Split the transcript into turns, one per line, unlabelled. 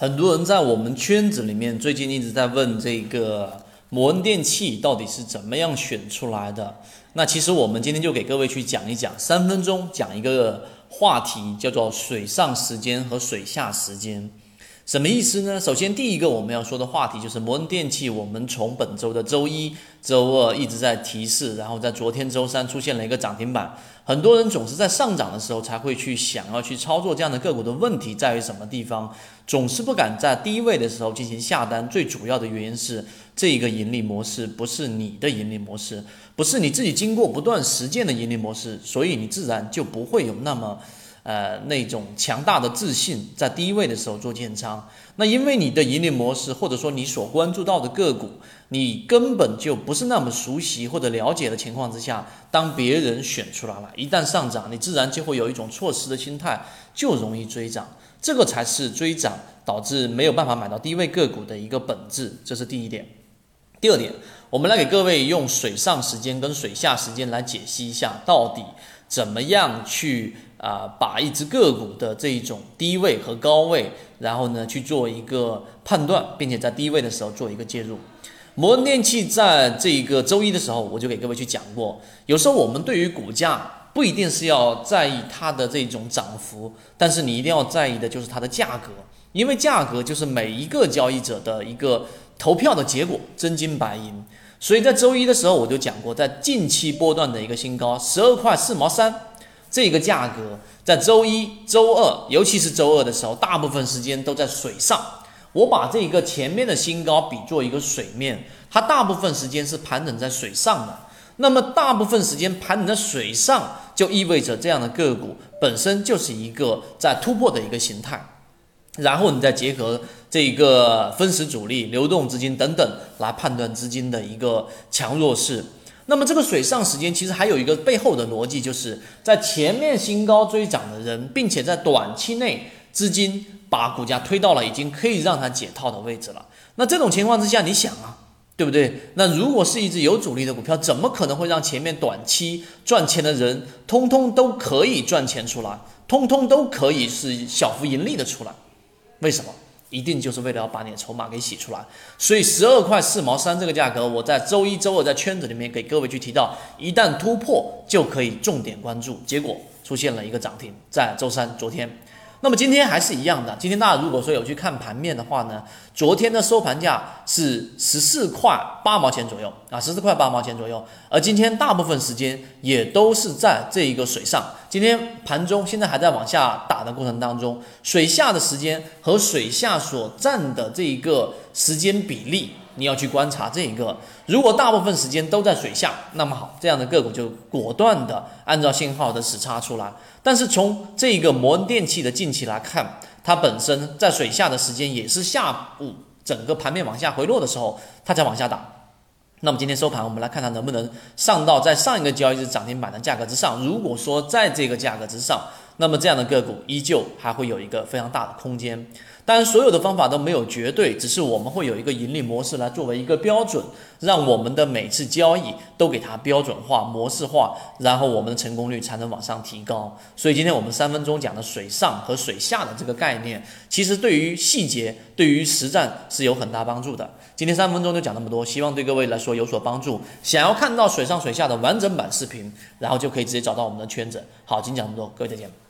很多人在我们圈子里面最近一直在问这个摩恩电器到底是怎么样选出来的。那其实我们今天就给各位去讲一讲，三分钟讲一个话题，叫做水上时间和水下时间。什么意思呢？首先，第一个我们要说的话题就是摩恩电器。我们从本周的周一、周二一直在提示，然后在昨天周三出现了一个涨停板。很多人总是在上涨的时候才会去想要去操作这样的个股的问题在于什么地方？总是不敢在低位的时候进行下单。最主要的原因是，这一个盈利模式不是你的盈利模式，不是你自己经过不断实践的盈利模式，所以你自然就不会有那么。呃，那种强大的自信，在低位的时候做建仓，那因为你的盈利模式，或者说你所关注到的个股，你根本就不是那么熟悉或者了解的情况之下，当别人选出来了，一旦上涨，你自然就会有一种错失的心态，就容易追涨，这个才是追涨导致没有办法买到低位个股的一个本质，这是第一点。第二点，我们来给各位用水上时间跟水下时间来解析一下，到底怎么样去。啊，把一只个股的这一种低位和高位，然后呢去做一个判断，并且在低位的时候做一个介入。摩恩电器在这一个周一的时候，我就给各位去讲过，有时候我们对于股价不一定是要在意它的这种涨幅，但是你一定要在意的就是它的价格，因为价格就是每一个交易者的一个投票的结果，真金白银。所以在周一的时候我就讲过，在近期波段的一个新高十二块四毛三。这个价格在周一周二，尤其是周二的时候，大部分时间都在水上。我把这一个前面的新高比作一个水面，它大部分时间是盘整在水上的。那么大部分时间盘整在水上，就意味着这样的个股本身就是一个在突破的一个形态。然后你再结合这个分时主力、流动资金等等来判断资金的一个强弱势。那么这个水上时间其实还有一个背后的逻辑，就是在前面新高追涨的人，并且在短期内资金把股价推到了已经可以让它解套的位置了。那这种情况之下，你想啊，对不对？那如果是一只有主力的股票，怎么可能会让前面短期赚钱的人通通都可以赚钱出来，通通都可以是小幅盈利的出来？为什么？一定就是为了要把你的筹码给洗出来，所以十二块四毛三这个价格，我在周一周二在圈子里面给各位去提到，一旦突破就可以重点关注。结果出现了一个涨停，在周三昨天。那么今天还是一样的。今天大家如果说有去看盘面的话呢，昨天的收盘价是十四块八毛钱左右啊，十四块八毛钱左右。而今天大部分时间也都是在这一个水上。今天盘中现在还在往下打的过程当中，水下的时间和水下所占的这一个时间比例。你要去观察这一个，如果大部分时间都在水下，那么好，这样的个股就果断的按照信号的时差出来。但是从这个摩恩电器的近期来看，它本身在水下的时间也是下午整个盘面往下回落的时候，它才往下打。那么今天收盘，我们来看它能不能上到在上一个交易日涨停板的价格之上。如果说在这个价格之上，那么这样的个股依旧还会有一个非常大的空间。当然，所有的方法都没有绝对，只是我们会有一个盈利模式来作为一个标准，让我们的每次交易都给它标准化、模式化，然后我们的成功率才能往上提高。所以今天我们三分钟讲的水上和水下的这个概念，其实对于细节、对于实战是有很大帮助的。今天三分钟就讲那么多，希望对各位来说有所帮助。想要看到水上水下的完整版视频，然后就可以直接找到我们的圈子。好，今天讲这么多，各位再见。